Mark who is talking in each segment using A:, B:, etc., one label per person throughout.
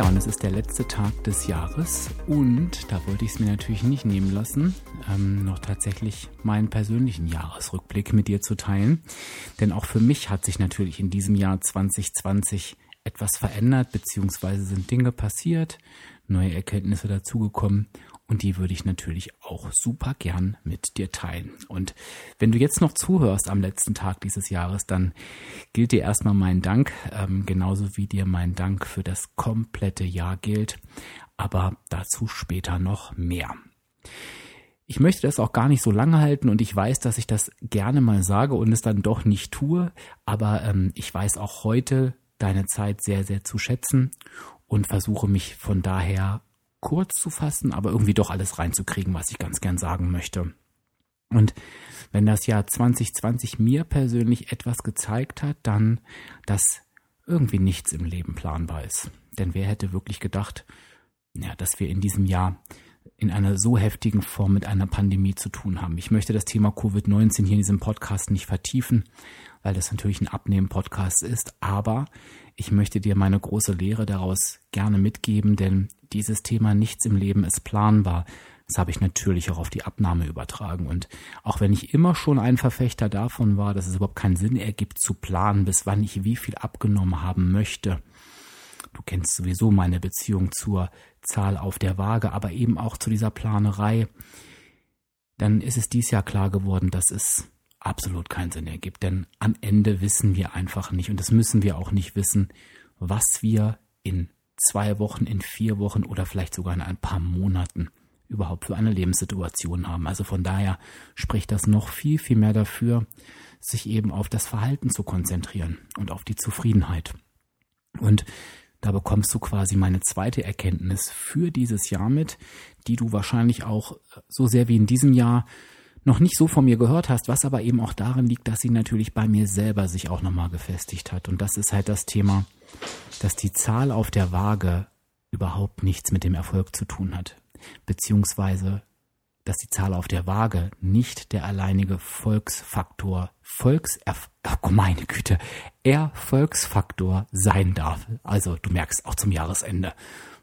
A: Ja, und es ist der letzte Tag des Jahres und da wollte ich es mir natürlich nicht nehmen lassen, ähm, noch tatsächlich meinen persönlichen Jahresrückblick mit dir zu teilen. Denn auch für mich hat sich natürlich in diesem Jahr 2020 etwas verändert, beziehungsweise sind Dinge passiert, neue Erkenntnisse dazugekommen und die würde ich natürlich auch super gern mit dir teilen. Und wenn du jetzt noch zuhörst am letzten Tag dieses Jahres, dann gilt dir erstmal mein Dank, ähm, genauso wie dir mein Dank für das komplette Jahr gilt. Aber dazu später noch mehr. Ich möchte das auch gar nicht so lange halten und ich weiß, dass ich das gerne mal sage und es dann doch nicht tue. Aber ähm, ich weiß auch heute deine Zeit sehr, sehr zu schätzen und versuche mich von daher kurz zu fassen, aber irgendwie doch alles reinzukriegen, was ich ganz gern sagen möchte. Und wenn das Jahr 2020 mir persönlich etwas gezeigt hat, dann, dass irgendwie nichts im Leben planbar ist. Denn wer hätte wirklich gedacht, ja, dass wir in diesem Jahr in einer so heftigen Form mit einer Pandemie zu tun haben. Ich möchte das Thema Covid-19 hier in diesem Podcast nicht vertiefen, weil das natürlich ein Abnehmen-Podcast ist, aber ich möchte dir meine große Lehre daraus gerne mitgeben, denn dieses Thema nichts im Leben ist planbar. Das habe ich natürlich auch auf die Abnahme übertragen. Und auch wenn ich immer schon ein Verfechter davon war, dass es überhaupt keinen Sinn ergibt zu planen, bis wann ich wie viel abgenommen haben möchte. Du kennst sowieso meine Beziehung zur Zahl auf der Waage, aber eben auch zu dieser Planerei. Dann ist es dies Jahr klar geworden, dass es absolut keinen Sinn ergibt. Denn am Ende wissen wir einfach nicht, und das müssen wir auch nicht wissen, was wir in zwei Wochen, in vier Wochen oder vielleicht sogar in ein paar Monaten überhaupt für eine Lebenssituation haben. Also von daher spricht das noch viel, viel mehr dafür, sich eben auf das Verhalten zu konzentrieren und auf die Zufriedenheit. Und da bekommst du quasi meine zweite Erkenntnis für dieses Jahr mit, die du wahrscheinlich auch so sehr wie in diesem Jahr noch nicht so von mir gehört hast, was aber eben auch darin liegt, dass sie natürlich bei mir selber sich auch nochmal gefestigt hat. Und das ist halt das Thema, dass die Zahl auf der Waage überhaupt nichts mit dem Erfolg zu tun hat. Beziehungsweise, dass die Zahl auf der Waage nicht der alleinige Volksfaktor, Volks, oh meine Güte, Erfolgsfaktor sein darf. Also, du merkst, auch zum Jahresende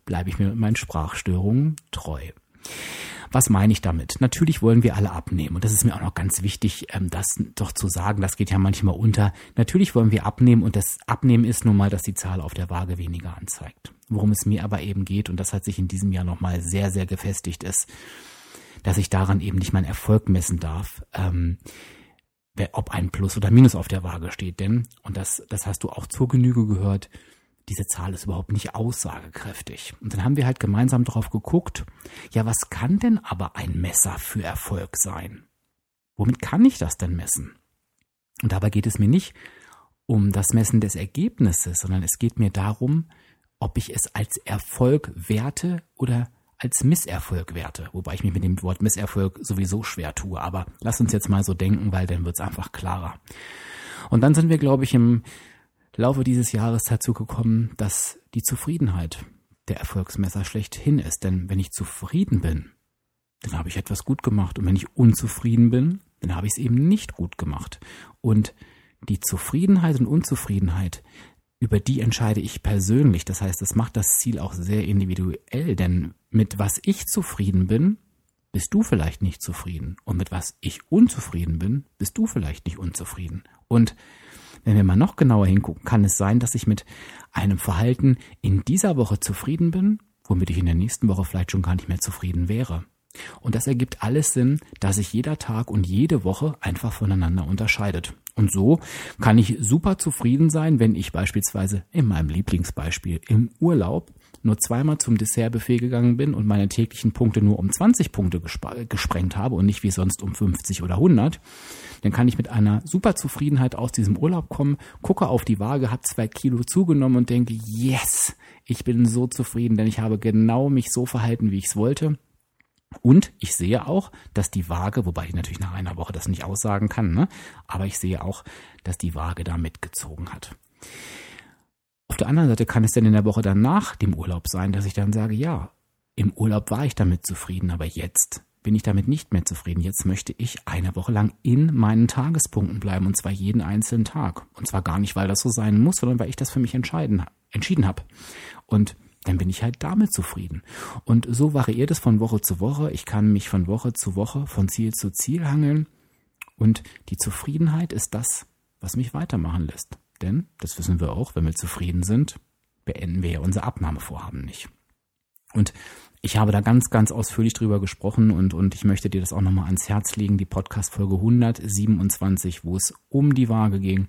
A: bleibe ich mir mit meinen Sprachstörungen treu. Was meine ich damit? Natürlich wollen wir alle abnehmen. Und das ist mir auch noch ganz wichtig, ähm, das doch zu sagen. Das geht ja manchmal unter. Natürlich wollen wir abnehmen und das Abnehmen ist nun mal, dass die Zahl auf der Waage weniger anzeigt. Worum es mir aber eben geht, und das hat sich in diesem Jahr nochmal sehr, sehr gefestigt, ist, dass ich daran eben nicht meinen Erfolg messen darf. Ähm, ob ein Plus oder Minus auf der Waage steht. Denn, und das, das hast du auch zur Genüge gehört, diese Zahl ist überhaupt nicht aussagekräftig. Und dann haben wir halt gemeinsam drauf geguckt, ja, was kann denn aber ein Messer für Erfolg sein? Womit kann ich das denn messen? Und dabei geht es mir nicht um das Messen des Ergebnisses, sondern es geht mir darum, ob ich es als Erfolg werte oder als Misserfolg werte. Wobei ich mich mit dem Wort Misserfolg sowieso schwer tue. Aber lass uns jetzt mal so denken, weil dann wird es einfach klarer. Und dann sind wir, glaube ich, im Laufe dieses Jahres dazu gekommen, dass die Zufriedenheit der Erfolgsmesser schlechthin ist. Denn wenn ich zufrieden bin, dann habe ich etwas gut gemacht. Und wenn ich unzufrieden bin, dann habe ich es eben nicht gut gemacht. Und die Zufriedenheit und Unzufriedenheit, über die entscheide ich persönlich. Das heißt, es macht das Ziel auch sehr individuell, denn mit was ich zufrieden bin, bist du vielleicht nicht zufrieden. Und mit was ich unzufrieden bin, bist du vielleicht nicht unzufrieden. Und wenn wir mal noch genauer hingucken, kann es sein, dass ich mit einem Verhalten in dieser Woche zufrieden bin, womit ich in der nächsten Woche vielleicht schon gar nicht mehr zufrieden wäre. Und das ergibt alles Sinn, da sich jeder Tag und jede Woche einfach voneinander unterscheidet. Und so kann ich super zufrieden sein, wenn ich beispielsweise in meinem Lieblingsbeispiel im Urlaub nur zweimal zum Dessertbuffet gegangen bin und meine täglichen Punkte nur um 20 Punkte gesprengt habe und nicht wie sonst um 50 oder 100, dann kann ich mit einer super Zufriedenheit aus diesem Urlaub kommen, gucke auf die Waage, habe zwei Kilo zugenommen und denke, yes, ich bin so zufrieden, denn ich habe genau mich so verhalten, wie ich es wollte. Und ich sehe auch, dass die Waage, wobei ich natürlich nach einer Woche das nicht aussagen kann, ne? aber ich sehe auch, dass die Waage da mitgezogen hat. Auf der anderen Seite kann es denn in der Woche danach dem Urlaub sein, dass ich dann sage, ja, im Urlaub war ich damit zufrieden, aber jetzt bin ich damit nicht mehr zufrieden. Jetzt möchte ich eine Woche lang in meinen Tagespunkten bleiben und zwar jeden einzelnen Tag. Und zwar gar nicht, weil das so sein muss, sondern weil ich das für mich entscheiden, entschieden habe. Und dann bin ich halt damit zufrieden. Und so variiert es von Woche zu Woche. Ich kann mich von Woche zu Woche, von Ziel zu Ziel hangeln. Und die Zufriedenheit ist das, was mich weitermachen lässt. Denn, das wissen wir auch, wenn wir zufrieden sind, beenden wir ja unser Abnahmevorhaben nicht. Und ich habe da ganz, ganz ausführlich drüber gesprochen und, und ich möchte dir das auch nochmal ans Herz legen, die Podcast-Folge 127, wo es um die Waage ging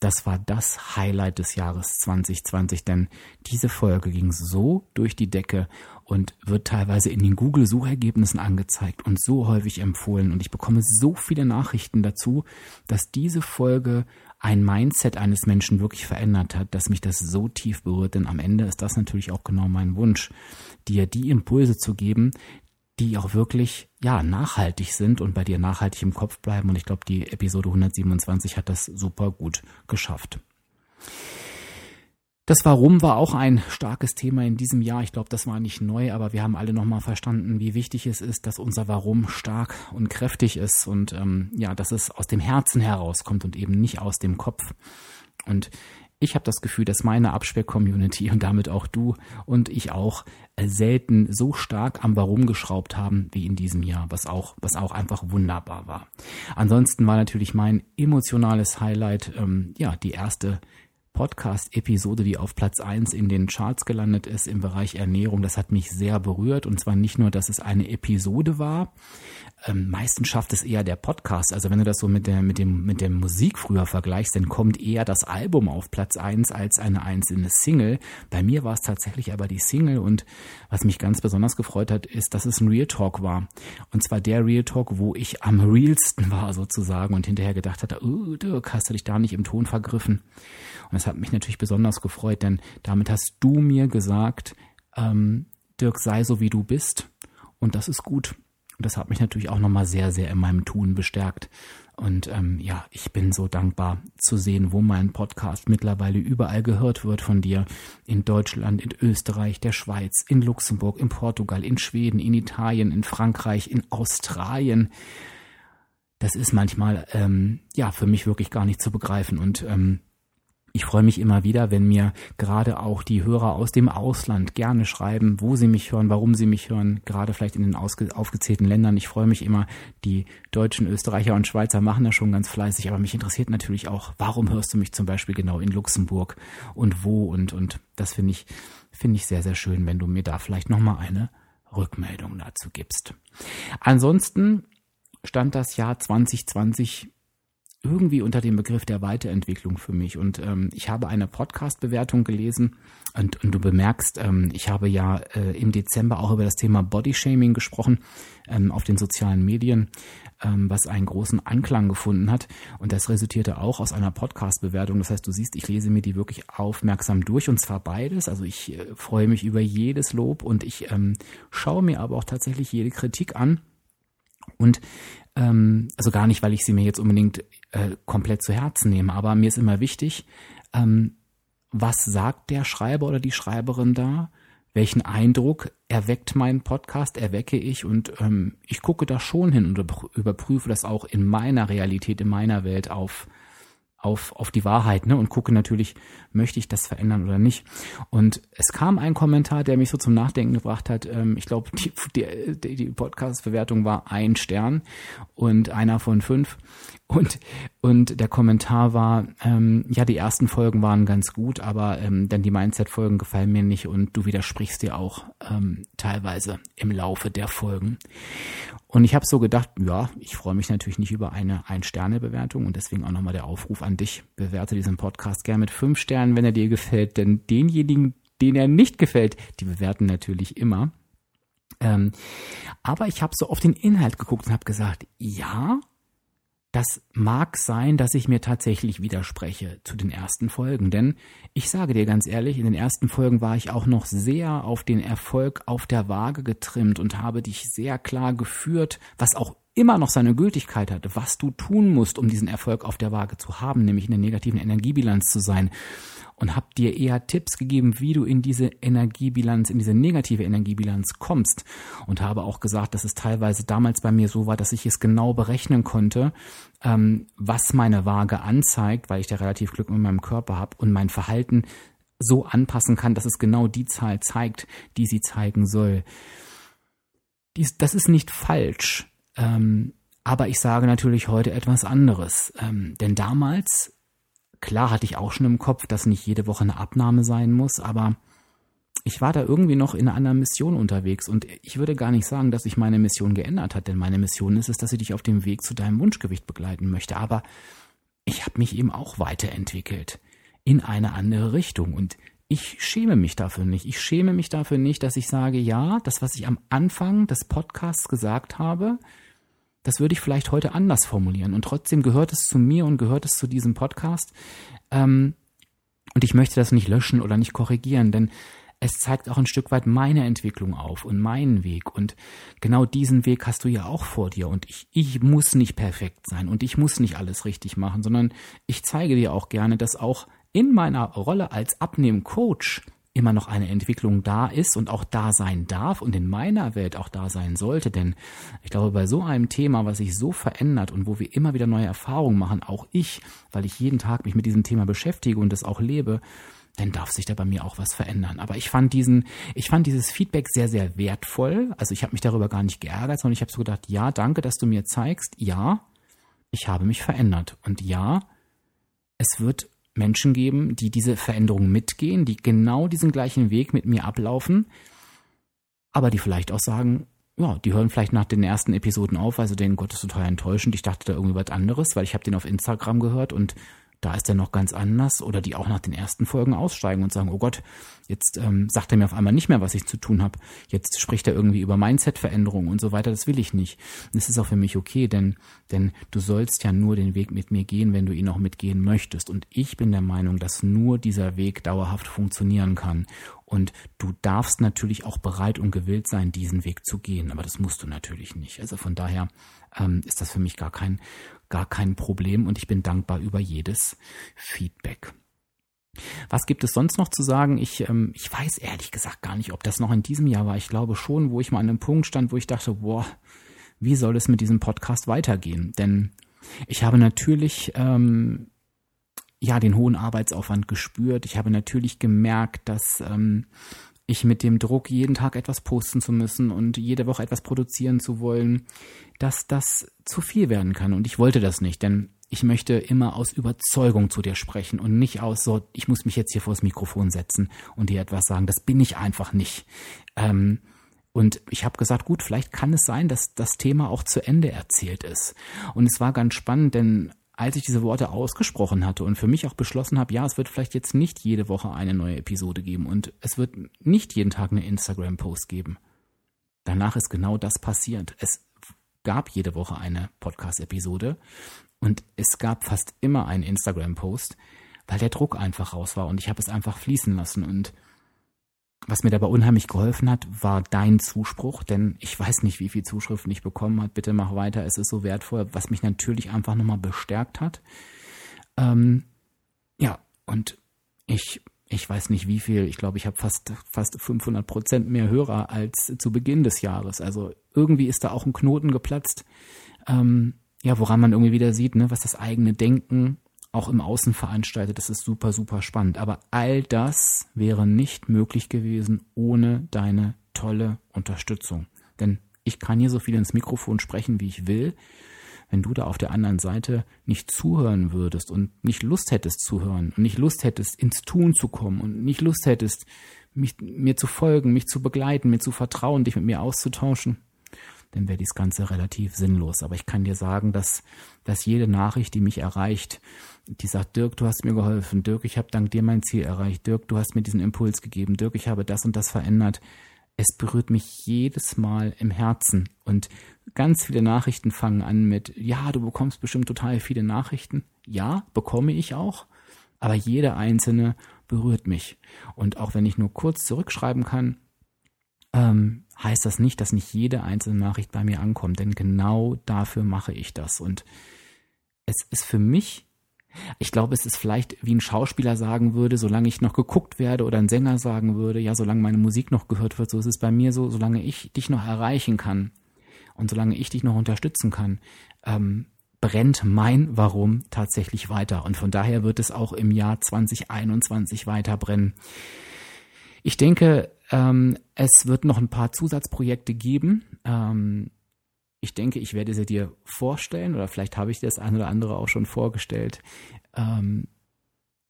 A: das war das Highlight des Jahres 2020, denn diese Folge ging so durch die Decke und wird teilweise in den Google-Suchergebnissen angezeigt und so häufig empfohlen. Und ich bekomme so viele Nachrichten dazu, dass diese Folge ein Mindset eines Menschen wirklich verändert hat, dass mich das so tief berührt. Denn am Ende ist das natürlich auch genau mein Wunsch, dir die Impulse zu geben, die auch wirklich ja nachhaltig sind und bei dir nachhaltig im Kopf bleiben. Und ich glaube, die Episode 127 hat das super gut geschafft. Das Warum war auch ein starkes Thema in diesem Jahr. Ich glaube, das war nicht neu, aber wir haben alle nochmal verstanden, wie wichtig es ist, dass unser Warum stark und kräftig ist und ähm, ja, dass es aus dem Herzen herauskommt und eben nicht aus dem Kopf. Und ich habe das Gefühl, dass meine Abspeck-Community und damit auch du und ich auch äh, selten so stark am Warum geschraubt haben wie in diesem Jahr, was auch, was auch einfach wunderbar war. Ansonsten war natürlich mein emotionales Highlight, ähm, ja, die erste Podcast-Episode, die auf Platz eins in den Charts gelandet ist im Bereich Ernährung. Das hat mich sehr berührt. Und zwar nicht nur, dass es eine Episode war, ähm, meistens schafft es eher der Podcast. Also wenn du das so mit der, mit dem, mit der Musik früher vergleichst, dann kommt eher das Album auf Platz eins als eine einzelne Single. Bei mir war es tatsächlich aber die Single und was mich ganz besonders gefreut hat, ist, dass es ein Real Talk war. Und zwar der Real Talk, wo ich am realsten war sozusagen und hinterher gedacht hatte, oh, Dirk, hast du dich da nicht im Ton vergriffen? Und das hat mich natürlich besonders gefreut, denn damit hast du mir gesagt, ähm, Dirk, sei so wie du bist. Und das ist gut. Und das hat mich natürlich auch nochmal sehr, sehr in meinem Tun bestärkt. Und ähm, ja, ich bin so dankbar zu sehen, wo mein Podcast mittlerweile überall gehört wird von dir. In Deutschland, in Österreich, der Schweiz, in Luxemburg, in Portugal, in Schweden, in Italien, in Frankreich, in Australien. Das ist manchmal ähm, ja für mich wirklich gar nicht zu begreifen. Und ähm, ich freue mich immer wieder, wenn mir gerade auch die Hörer aus dem Ausland gerne schreiben, wo sie mich hören, warum sie mich hören, gerade vielleicht in den aufgezählten Ländern. Ich freue mich immer, die Deutschen, Österreicher und Schweizer machen das schon ganz fleißig, aber mich interessiert natürlich auch, warum hörst du mich zum Beispiel genau in Luxemburg und wo und, und das finde ich, finde ich sehr, sehr schön, wenn du mir da vielleicht nochmal eine Rückmeldung dazu gibst. Ansonsten stand das Jahr 2020 irgendwie unter dem Begriff der Weiterentwicklung für mich. Und ähm, ich habe eine Podcast-Bewertung gelesen und, und du bemerkst, ähm, ich habe ja äh, im Dezember auch über das Thema Bodyshaming gesprochen ähm, auf den sozialen Medien, ähm, was einen großen Anklang gefunden hat. Und das resultierte auch aus einer Podcast-Bewertung. Das heißt, du siehst, ich lese mir die wirklich aufmerksam durch und zwar beides. Also ich äh, freue mich über jedes Lob und ich ähm, schaue mir aber auch tatsächlich jede Kritik an. Und ähm, also gar nicht, weil ich sie mir jetzt unbedingt äh, komplett zu Herzen nehme, aber mir ist immer wichtig, ähm, was sagt der Schreiber oder die Schreiberin da? Welchen Eindruck erweckt mein Podcast, erwecke ich und ähm, ich gucke da schon hin und überprüfe das auch in meiner Realität, in meiner Welt auf auf, auf die Wahrheit ne? und gucke natürlich, möchte ich das verändern oder nicht. Und es kam ein Kommentar, der mich so zum Nachdenken gebracht hat. Ähm, ich glaube, die, die, die Podcast-Bewertung war ein Stern und einer von fünf. Und, und der Kommentar war, ähm, ja, die ersten Folgen waren ganz gut, aber ähm, denn die Mindset-Folgen gefallen mir nicht und du widersprichst dir auch ähm, teilweise im Laufe der Folgen. Und ich habe so gedacht, ja, ich freue mich natürlich nicht über eine Ein-Sterne-Bewertung und deswegen auch nochmal der Aufruf an dich, bewerte diesen Podcast gern mit fünf Sternen, wenn er dir gefällt, denn denjenigen, denen er nicht gefällt, die bewerten natürlich immer. Ähm, aber ich habe so auf den Inhalt geguckt und habe gesagt, ja, das mag sein, dass ich mir tatsächlich widerspreche zu den ersten Folgen, denn ich sage dir ganz ehrlich, in den ersten Folgen war ich auch noch sehr auf den Erfolg auf der Waage getrimmt und habe dich sehr klar geführt, was auch immer noch seine Gültigkeit hat, was du tun musst, um diesen Erfolg auf der Waage zu haben, nämlich in der negativen Energiebilanz zu sein und habe dir eher Tipps gegeben, wie du in diese Energiebilanz, in diese negative Energiebilanz kommst und habe auch gesagt, dass es teilweise damals bei mir so war, dass ich es genau berechnen konnte, ähm, was meine Waage anzeigt, weil ich da relativ Glück mit meinem Körper habe und mein Verhalten so anpassen kann, dass es genau die Zahl zeigt, die sie zeigen soll. Dies, das ist nicht falsch. Ähm, aber ich sage natürlich heute etwas anderes. Ähm, denn damals Klar hatte ich auch schon im Kopf, dass nicht jede Woche eine Abnahme sein muss, aber ich war da irgendwie noch in einer anderen Mission unterwegs und ich würde gar nicht sagen, dass sich meine Mission geändert hat, denn meine Mission ist es, dass ich dich auf dem Weg zu deinem Wunschgewicht begleiten möchte, aber ich habe mich eben auch weiterentwickelt in eine andere Richtung und ich schäme mich dafür nicht. Ich schäme mich dafür nicht, dass ich sage, ja, das, was ich am Anfang des Podcasts gesagt habe, das würde ich vielleicht heute anders formulieren. Und trotzdem gehört es zu mir und gehört es zu diesem Podcast. Ähm, und ich möchte das nicht löschen oder nicht korrigieren, denn es zeigt auch ein Stück weit meine Entwicklung auf und meinen Weg. Und genau diesen Weg hast du ja auch vor dir. Und ich, ich muss nicht perfekt sein und ich muss nicht alles richtig machen, sondern ich zeige dir auch gerne, dass auch in meiner Rolle als Abnehmen-Coach immer noch eine Entwicklung da ist und auch da sein darf und in meiner Welt auch da sein sollte. Denn ich glaube, bei so einem Thema, was sich so verändert und wo wir immer wieder neue Erfahrungen machen, auch ich, weil ich jeden Tag mich mit diesem Thema beschäftige und es auch lebe, dann darf sich da bei mir auch was verändern. Aber ich fand diesen, ich fand dieses Feedback sehr, sehr wertvoll. Also ich habe mich darüber gar nicht geärgert, sondern ich habe so gedacht, ja, danke, dass du mir zeigst, ja, ich habe mich verändert. Und ja, es wird Menschen geben, die diese Veränderung mitgehen, die genau diesen gleichen Weg mit mir ablaufen, aber die vielleicht auch sagen, ja, die hören vielleicht nach den ersten Episoden auf, weil sie denken, Gott, ist total enttäuschend, ich dachte da irgendwie was anderes, weil ich habe den auf Instagram gehört und da ist er noch ganz anders oder die auch nach den ersten Folgen aussteigen und sagen, oh Gott, jetzt ähm, sagt er mir auf einmal nicht mehr, was ich zu tun habe. Jetzt spricht er irgendwie über Mindset-Veränderungen und so weiter. Das will ich nicht. Das ist auch für mich okay, denn, denn du sollst ja nur den Weg mit mir gehen, wenn du ihn auch mitgehen möchtest. Und ich bin der Meinung, dass nur dieser Weg dauerhaft funktionieren kann. Und du darfst natürlich auch bereit und gewillt sein, diesen Weg zu gehen. Aber das musst du natürlich nicht. Also von daher ähm, ist das für mich gar kein, gar kein Problem und ich bin dankbar über jedes Feedback. Was gibt es sonst noch zu sagen? Ich, ähm, ich weiß ehrlich gesagt gar nicht, ob das noch in diesem Jahr war. Ich glaube schon, wo ich mal an einem Punkt stand, wo ich dachte, boah, wie soll es mit diesem Podcast weitergehen? Denn ich habe natürlich ähm, ja den hohen Arbeitsaufwand gespürt. Ich habe natürlich gemerkt, dass ähm, ich mit dem Druck, jeden Tag etwas posten zu müssen und jede Woche etwas produzieren zu wollen, dass das zu viel werden kann. Und ich wollte das nicht, denn ich möchte immer aus Überzeugung zu dir sprechen und nicht aus so, ich muss mich jetzt hier vors Mikrofon setzen und dir etwas sagen. Das bin ich einfach nicht. Ähm, und ich habe gesagt, gut, vielleicht kann es sein, dass das Thema auch zu Ende erzählt ist. Und es war ganz spannend, denn als ich diese Worte ausgesprochen hatte und für mich auch beschlossen habe, ja, es wird vielleicht jetzt nicht jede Woche eine neue Episode geben und es wird nicht jeden Tag eine Instagram-Post geben. Danach ist genau das passiert. Es gab jede Woche eine Podcast-Episode und es gab fast immer einen Instagram-Post, weil der Druck einfach raus war und ich habe es einfach fließen lassen und was mir dabei unheimlich geholfen hat, war dein Zuspruch, denn ich weiß nicht, wie viel Zuschriften ich bekommen habe. Bitte mach weiter, es ist so wertvoll, was mich natürlich einfach nochmal bestärkt hat. Ähm, ja, und ich, ich weiß nicht wie viel, ich glaube, ich habe fast, fast 500 Prozent mehr Hörer als zu Beginn des Jahres. Also irgendwie ist da auch ein Knoten geplatzt, ähm, ja, woran man irgendwie wieder sieht, ne, was das eigene Denken auch im Außen veranstaltet. Das ist super, super spannend. Aber all das wäre nicht möglich gewesen ohne deine tolle Unterstützung. Denn ich kann hier so viel ins Mikrofon sprechen, wie ich will. Wenn du da auf der anderen Seite nicht zuhören würdest und nicht Lust hättest zu hören und nicht Lust hättest, ins Tun zu kommen und nicht Lust hättest, mich, mir zu folgen, mich zu begleiten, mir zu vertrauen, dich mit mir auszutauschen, dann wäre dies Ganze relativ sinnlos. Aber ich kann dir sagen, dass, dass jede Nachricht, die mich erreicht, die sagt, Dirk, du hast mir geholfen, Dirk, ich habe dank dir mein Ziel erreicht, Dirk, du hast mir diesen Impuls gegeben, Dirk, ich habe das und das verändert, es berührt mich jedes Mal im Herzen. Und ganz viele Nachrichten fangen an mit, ja, du bekommst bestimmt total viele Nachrichten. Ja, bekomme ich auch. Aber jede einzelne berührt mich. Und auch wenn ich nur kurz zurückschreiben kann, ähm, heißt das nicht, dass nicht jede einzelne Nachricht bei mir ankommt. Denn genau dafür mache ich das. Und es ist für mich ich glaube, es ist vielleicht, wie ein Schauspieler sagen würde, solange ich noch geguckt werde oder ein Sänger sagen würde, ja, solange meine Musik noch gehört wird, so ist es bei mir so, solange ich dich noch erreichen kann und solange ich dich noch unterstützen kann, ähm, brennt mein Warum tatsächlich weiter. Und von daher wird es auch im Jahr 2021 weiter brennen. Ich denke, ähm, es wird noch ein paar Zusatzprojekte geben. Ähm, ich denke, ich werde sie dir vorstellen oder vielleicht habe ich dir das ein oder andere auch schon vorgestellt. Ähm,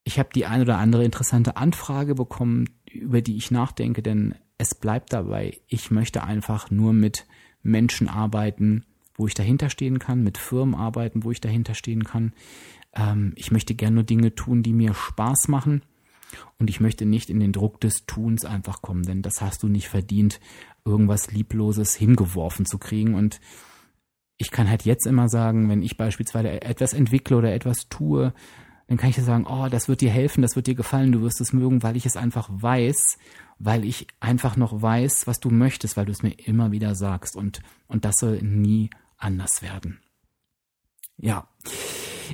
A: ich habe die ein oder andere interessante Anfrage bekommen, über die ich nachdenke, denn es bleibt dabei, ich möchte einfach nur mit Menschen arbeiten, wo ich dahinter stehen kann, mit Firmen arbeiten, wo ich dahinter stehen kann. Ähm, ich möchte gerne nur Dinge tun, die mir Spaß machen. Und ich möchte nicht in den Druck des Tuns einfach kommen, denn das hast du nicht verdient, irgendwas Liebloses hingeworfen zu kriegen. Und ich kann halt jetzt immer sagen, wenn ich beispielsweise etwas entwickle oder etwas tue, dann kann ich dir sagen, oh, das wird dir helfen, das wird dir gefallen, du wirst es mögen, weil ich es einfach weiß, weil ich einfach noch weiß, was du möchtest, weil du es mir immer wieder sagst. Und, und das soll nie anders werden. Ja.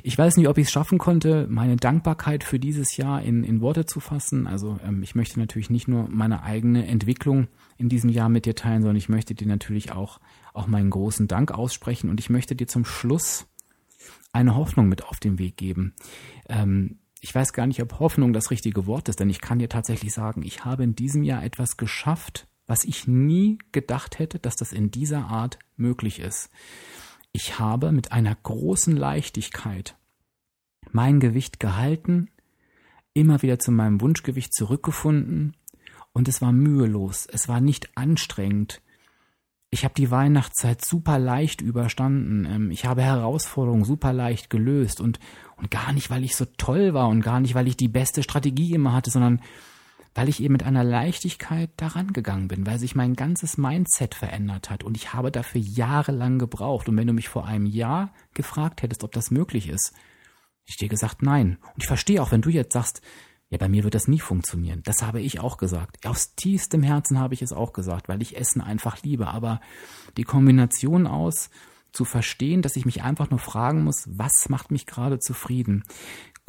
A: Ich weiß nicht, ob ich es schaffen konnte, meine Dankbarkeit für dieses Jahr in, in Worte zu fassen. Also ähm, ich möchte natürlich nicht nur meine eigene Entwicklung in diesem Jahr mit dir teilen, sondern ich möchte dir natürlich auch, auch meinen großen Dank aussprechen und ich möchte dir zum Schluss eine Hoffnung mit auf den Weg geben. Ähm, ich weiß gar nicht, ob Hoffnung das richtige Wort ist, denn ich kann dir tatsächlich sagen, ich habe in diesem Jahr etwas geschafft, was ich nie gedacht hätte, dass das in dieser Art möglich ist. Ich habe mit einer großen Leichtigkeit mein Gewicht gehalten, immer wieder zu meinem Wunschgewicht zurückgefunden und es war mühelos, es war nicht anstrengend. Ich habe die Weihnachtszeit super leicht überstanden. Ähm, ich habe Herausforderungen super leicht gelöst und, und gar nicht, weil ich so toll war und gar nicht, weil ich die beste Strategie immer hatte, sondern weil ich eben mit einer Leichtigkeit daran gegangen bin, weil sich mein ganzes Mindset verändert hat und ich habe dafür jahrelang gebraucht. Und wenn du mich vor einem Jahr gefragt hättest, ob das möglich ist, ich dir gesagt, nein. Und ich verstehe auch, wenn du jetzt sagst, ja, bei mir wird das nie funktionieren. Das habe ich auch gesagt. Aus tiefstem Herzen habe ich es auch gesagt, weil ich Essen einfach liebe. Aber die Kombination aus zu verstehen, dass ich mich einfach nur fragen muss, was macht mich gerade zufrieden?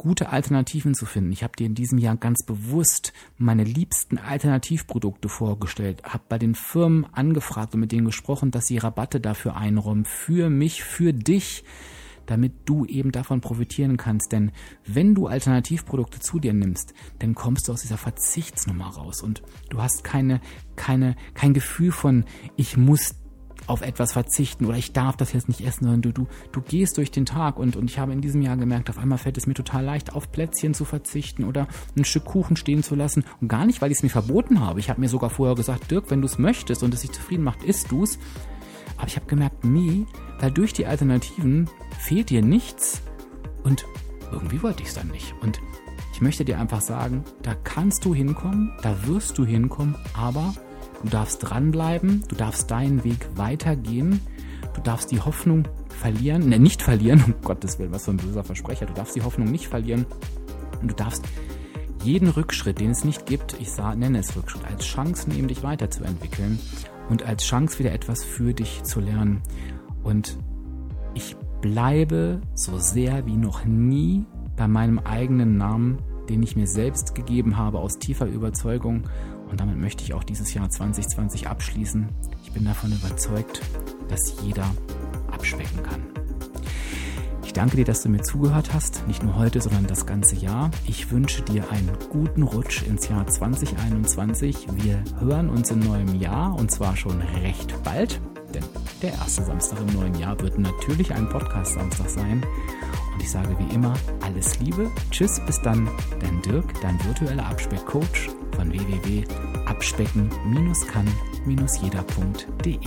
A: Gute Alternativen zu finden. Ich habe dir in diesem Jahr ganz bewusst meine liebsten Alternativprodukte vorgestellt, habe bei den Firmen angefragt und mit denen gesprochen, dass sie Rabatte dafür einräumen, für mich, für dich, damit du eben davon profitieren kannst. Denn wenn du Alternativprodukte zu dir nimmst, dann kommst du aus dieser Verzichtsnummer raus und du hast keine, keine, kein Gefühl von, ich muss auf etwas verzichten oder ich darf das jetzt nicht essen, sondern du, du, du gehst durch den Tag und, und ich habe in diesem Jahr gemerkt, auf einmal fällt es mir total leicht, auf Plätzchen zu verzichten oder ein Stück Kuchen stehen zu lassen und gar nicht, weil ich es mir verboten habe. Ich habe mir sogar vorher gesagt, Dirk, wenn du es möchtest und es dich zufrieden macht, isst du es. Aber ich habe gemerkt, nee, weil durch die Alternativen fehlt dir nichts und irgendwie wollte ich es dann nicht. Und ich möchte dir einfach sagen, da kannst du hinkommen, da wirst du hinkommen, aber Du darfst dranbleiben, du darfst deinen Weg weitergehen, du darfst die Hoffnung verlieren, ne, nicht verlieren, um Gottes Willen, was für ein böser Versprecher, du darfst die Hoffnung nicht verlieren und du darfst jeden Rückschritt, den es nicht gibt, ich sah, nenne es Rückschritt, als Chance nehmen, dich weiterzuentwickeln und als Chance wieder etwas für dich zu lernen. Und ich bleibe so sehr wie noch nie bei meinem eigenen Namen, den ich mir selbst gegeben habe aus tiefer Überzeugung und damit möchte ich auch dieses Jahr 2020 abschließen. Ich bin davon überzeugt, dass jeder abspecken kann. Ich danke dir, dass du mir zugehört hast, nicht nur heute, sondern das ganze Jahr. Ich wünsche dir einen guten Rutsch ins Jahr 2021. Wir hören uns im neuen Jahr und zwar schon recht bald, denn der erste Samstag im neuen Jahr wird natürlich ein Podcast-Samstag sein. Und ich sage wie immer alles Liebe, tschüss, bis dann, dein Dirk, dein virtueller Abspeckcoach von www.abspecken-kann-jeder.de.